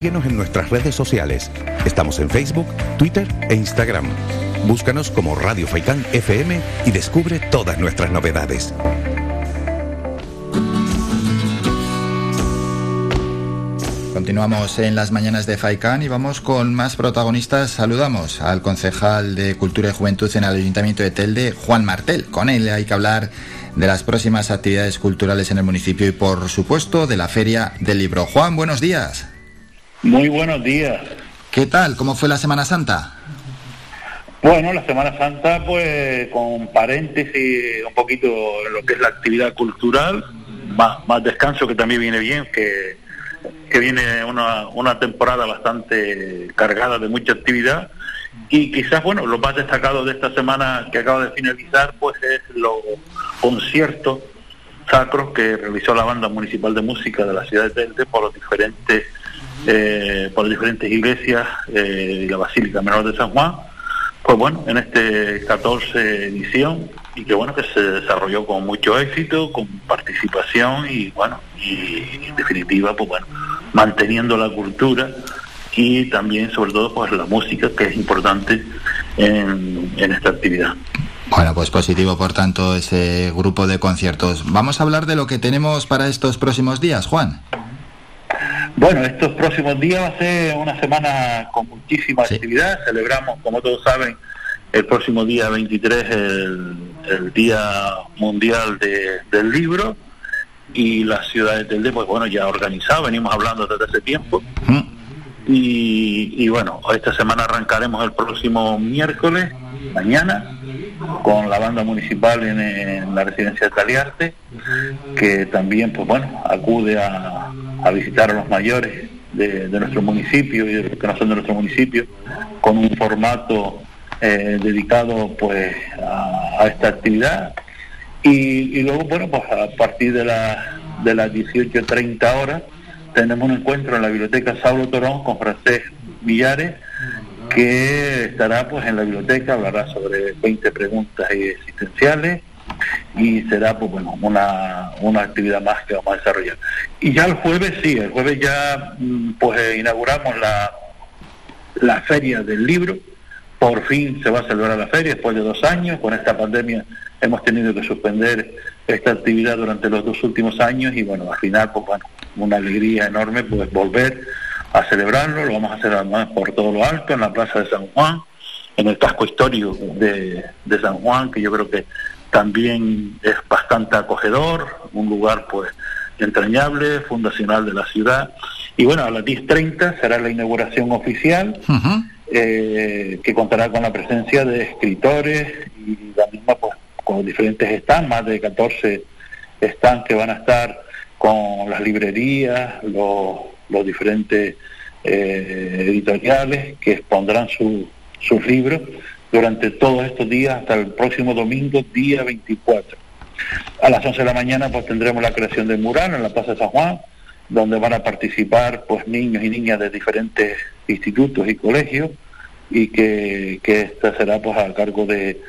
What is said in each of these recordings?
Síguenos en nuestras redes sociales. Estamos en Facebook, Twitter e Instagram. Búscanos como Radio Faicán FM y descubre todas nuestras novedades. Continuamos en las mañanas de Faicán y vamos con más protagonistas. Saludamos al concejal de Cultura y Juventud en el Ayuntamiento de Telde, Juan Martel. Con él hay que hablar de las próximas actividades culturales en el municipio y, por supuesto, de la Feria del Libro. Juan, buenos días. Muy buenos días. ¿Qué tal? ¿Cómo fue la Semana Santa? Bueno, la Semana Santa, pues con paréntesis un poquito en lo que es la actividad cultural, más, más descanso que también viene bien, que, que viene una, una temporada bastante cargada de mucha actividad. Y quizás, bueno, lo más destacado de esta semana que acaba de finalizar, pues es los conciertos sacros que realizó la Banda Municipal de Música de la ciudad de Telde por los diferentes eh, por diferentes iglesias eh, y la Basílica Menor de San Juan, pues bueno, en este 14 edición y que bueno, que se desarrolló con mucho éxito, con participación y bueno, y en definitiva, pues bueno, manteniendo la cultura y también sobre todo pues la música que es importante en, en esta actividad. Bueno, pues positivo por tanto ese grupo de conciertos. Vamos a hablar de lo que tenemos para estos próximos días, Juan. Bueno, estos próximos días va a ser una semana con muchísima actividad. Celebramos, como todos saben, el próximo día 23 el, Día Mundial del Libro y la ciudad de Telde, pues bueno, ya organizado, venimos hablando desde hace tiempo. Y, bueno, esta semana arrancaremos el próximo miércoles, mañana, con la banda municipal en, la residencia de Taliarte, que también, pues bueno, acude a, visitar a los mayores de, nuestro municipio y de los que no son de nuestro municipio, con un formato eh, dedicado pues a, esta actividad. Y, luego, bueno, pues a partir de, la, de las 18.30 horas, tenemos un encuentro en la biblioteca Saulo Torón con Francés Villares, que estará pues en la biblioteca, hablará sobre 20 preguntas existenciales y será pues bueno una, una actividad más que vamos a desarrollar. Y ya el jueves sí, el jueves ya mm, pues inauguramos la, la feria del libro, por fin se va a celebrar la feria después de dos años, con esta pandemia hemos tenido que suspender esta actividad durante los dos últimos años y bueno, al final pues bueno, una alegría enorme pues volver a celebrarlo, lo vamos a hacer además por todo lo alto, en la Plaza de San Juan, en el casco histórico de, de San Juan, que yo creo que también es bastante acogedor, un lugar pues entrañable, fundacional de la ciudad. Y bueno, a las 10.30 será la inauguración oficial, eh, que contará con la presencia de escritores diferentes stands, más de 14 stands que van a estar con las librerías, los, los diferentes eh, editoriales que expondrán sus libros durante todos estos días hasta el próximo domingo, día 24. A las 11 de la mañana pues tendremos la creación del mural en la Plaza de San Juan, donde van a participar pues niños y niñas de diferentes institutos y colegios y que, que esta será pues a cargo de,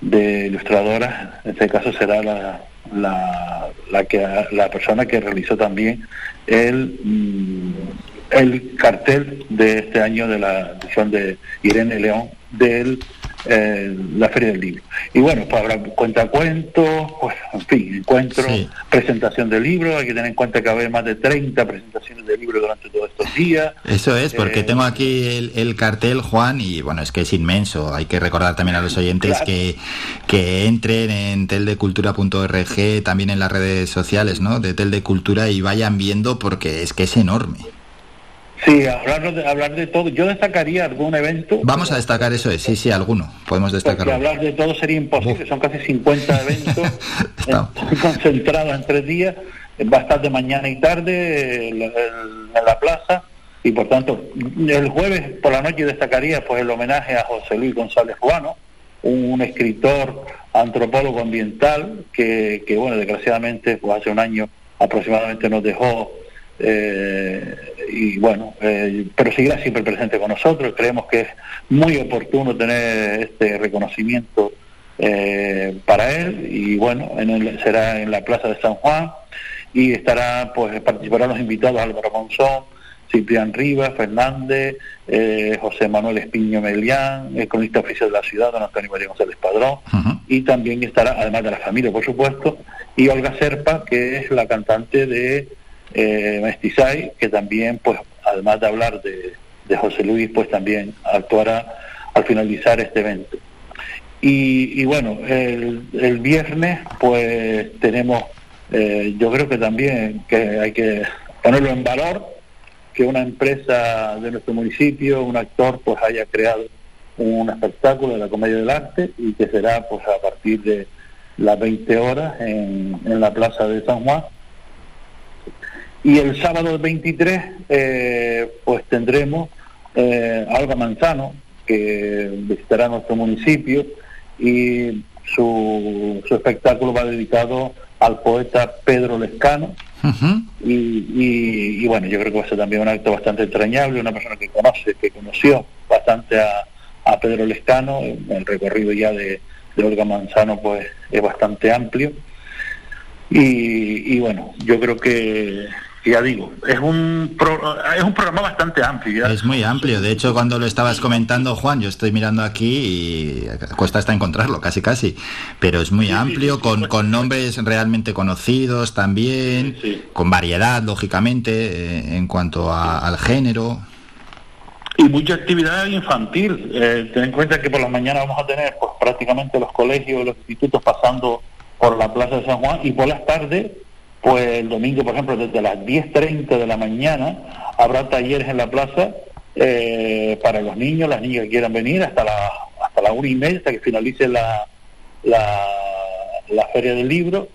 de ilustradoras, en este caso será la, la, la, que, la persona que realizó también el, mm, el cartel de este año de la edición de Irene León del eh, la Feria del Libro. Y bueno, pues habrá cuentacuentos, pues, en fin, encuentro, presentación de libros, hay que tener en cuenta que va a haber más de 30 presentaciones de libros durante todos estos días. Eso es, porque eh, tengo aquí el, cartel, Juan, y bueno, es que es inmenso. Hay que recordar también a los oyentes que, que entren en teldecultura.org, también en las redes sociales, ¿no? De Teldecultura y vayan viendo porque es que es enorme. Sí, hablar de, hablar de todo. Yo destacaría algún evento. Vamos a destacar eso, sí, sí, alguno. Podemos destacar. Porque hablar de todo sería imposible. Son casi 50 eventos concentrados en tres días, bastante mañana y tarde en la, plaza. Y por tanto, el jueves por la noche destacaría pues el homenaje a José Luis González Juano, un, escritor antropólogo ambiental que, que, bueno, desgraciadamente pues hace un año aproximadamente nos dejó eh, y bueno, eh, pero seguirá siempre presente con nosotros. Creemos que es muy oportuno tener este reconocimiento eh, para él y bueno, en será en la Plaza de San Juan y estará, pues participarán los invitados Álvaro Monzón, Ciprián Rivas, Fernández, eh, José Manuel Espiño Melián, el cronista oficial de la ciudad, don Antonio María González Padrón, y también estará, además de la familia, por supuesto, y Olga Serpa, que es la cantante de eh, Mestizay, que también, pues, además de hablar de, José Luis, pues también actuará al finalizar este evento. Y, bueno, el, el, viernes, pues tenemos, eh, yo creo que también que hay que ponerlo en valor, que una empresa de nuestro municipio, un actor, pues haya creado un espectáculo de la comedia del arte y que será pues a partir de las 20 horas en, la plaza de San Juan. Y el sábado 23 eh, pues tendremos eh, Alba Manzano, que visitará nuestro municipio y su, su espectáculo va dedicado al poeta Pedro Lescano, y, bueno, yo creo que va a ser también un acto bastante entrañable, una persona que conoce, que conoció bastante a, Pedro Lescano, el recorrido ya de, Olga Manzano pues es bastante amplio. Y, y bueno, yo creo que ya digo, es un, es un programa bastante amplio. Es muy amplio. De hecho, cuando lo estabas comentando, Juan, yo estoy mirando aquí y cuesta hasta encontrarlo, casi casi. Pero es muy amplio, con, con nombres realmente conocidos también, con variedad, lógicamente, eh, en cuanto al género. Y mucha actividad infantil. Eh, ten en cuenta que por la mañana vamos a tener pues prácticamente los colegios, los institutos pasando por la Plaza de San Juan y por las tardes pues el domingo, por ejemplo, desde las 10.30 de la mañana habrá talleres en la plaza eh, para los niños, las niñas que quieran venir hasta la hasta la una y media, hasta que finalice la, la, la feria del libro.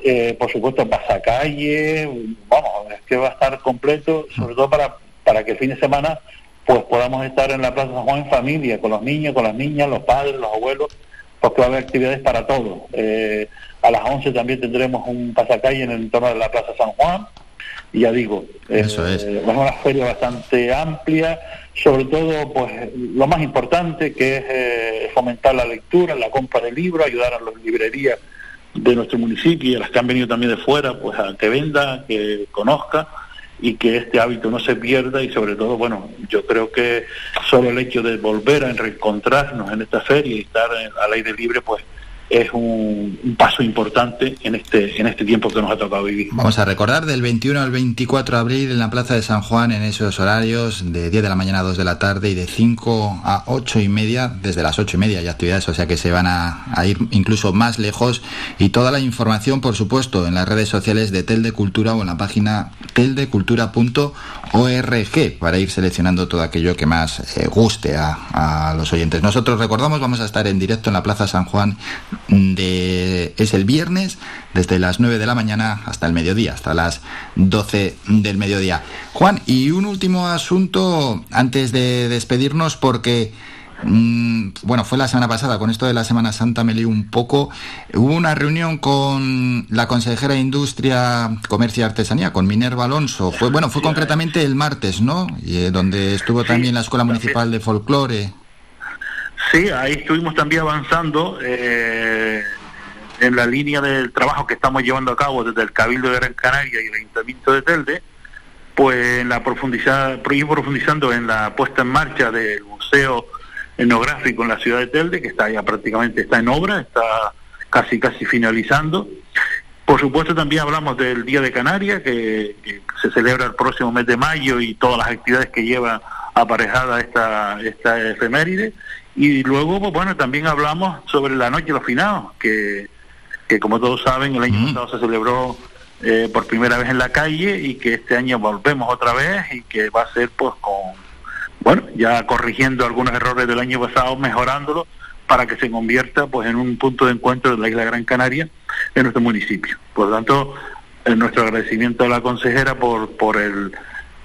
Eh, por supuesto, pasacalle, vamos, es que va a estar completo, sobre todo para, para que el fin de semana pues podamos estar en la Plaza San Juan en familia, con los niños, con las niñas, los padres, los abuelos, va a haber actividades para todos. Eh, a las 11 también tendremos un pasacalle en el entorno de la Plaza San Juan. Y ya digo, Eso es. Eh, una feria bastante amplia, sobre todo pues lo más importante que es eh, fomentar la lectura, la compra de libros, ayudar a las librerías de nuestro municipio y a las que han venido también de fuera, pues a que venda, que conozca y que este hábito no se pierda y sobre todo, bueno, yo creo que solo el hecho de volver a reencontrarnos en esta feria y estar al aire libre, pues es un, paso importante en este, en este tiempo que nos ha tocado vivir. Vamos a recordar del 21 al 24 de abril en la Plaza de San Juan en esos horarios de 10 de la mañana a 2 de la tarde y de 5 a 8 y media, desde las 8 y media hay actividades, o sea que se van a, ir incluso más lejos y toda la información por supuesto en las redes sociales de Tel de Cultura o en la página teldecultura.org para ir seleccionando todo aquello que más eh, guste a, a los oyentes. Nosotros recordamos, vamos a estar en directo en la Plaza San Juan de, es el viernes desde las 9 de la mañana hasta el mediodía, hasta las 12 del mediodía. Juan, y un último asunto antes de despedirnos porque... Mm, bueno, fue la semana pasada, con esto de la Semana Santa me leí un poco. Hubo una reunión con la consejera de Industria, Comercio y Artesanía, con Minerva Alonso. Fue, bueno, fue concretamente el martes, ¿no? Y, eh, donde estuvo también la Escuela Municipal de Folclore. Sí, ahí estuvimos también avanzando eh, en la línea del trabajo que estamos llevando a cabo desde el Cabildo de Gran Canaria y el Ayuntamiento de Telde, pues en la profundizar, profundizando en la puesta en marcha del Museo Etnográfico en la ciudad de Telde, que está ya prácticamente está en obra, está casi casi finalizando. Por supuesto también hablamos del Día de Canarias, que, que se celebra el próximo mes de mayo y todas las actividades que lleva aparejada esta, esta efeméride y luego, pues, bueno, también hablamos sobre la Noche de los Finados, que, que como todos saben, el año pasado se celebró eh, por primera vez en la calle y que este año volvemos otra vez y que va a ser pues con, bueno, ya corrigiendo algunos errores del año pasado, mejorándolo para que se convierta pues en un punto de encuentro de la isla Gran Canaria en nuestro municipio. Por lo tanto, nuestro agradecimiento a la consejera por, por el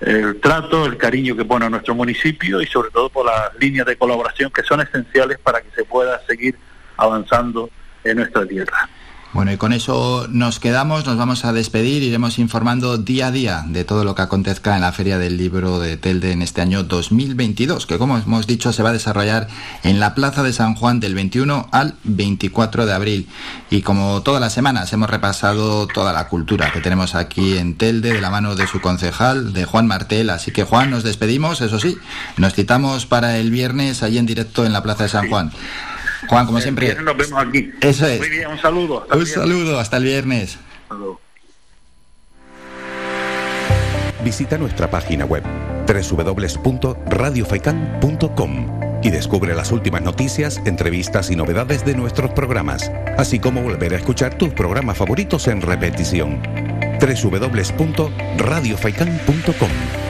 el trato, el cariño que pone a nuestro municipio y sobre todo por las líneas de colaboración que son esenciales para que se pueda seguir avanzando en nuestra tierra. Bueno, y con eso nos quedamos, nos vamos a despedir, iremos informando día a día de todo lo que acontezca en la Feria del Libro de Telde en este año 2022, que como hemos dicho se va a desarrollar en la Plaza de San Juan del 21 al 24 de abril. Y como todas las semanas hemos repasado toda la cultura que tenemos aquí en Telde de la mano de su concejal, de Juan Martel. Así que Juan, nos despedimos, eso sí, nos citamos para el viernes allí en directo en la Plaza de San Juan. Juan, como siempre. Nos vemos aquí. Eso es. Muy bien, un saludo. un saludo, hasta el viernes. Visita nuestra página web www.radiofaikan.com y descubre las últimas noticias, entrevistas y novedades de nuestros programas, así como volver a escuchar tus programas favoritos en repetición. www.radiofaikan.com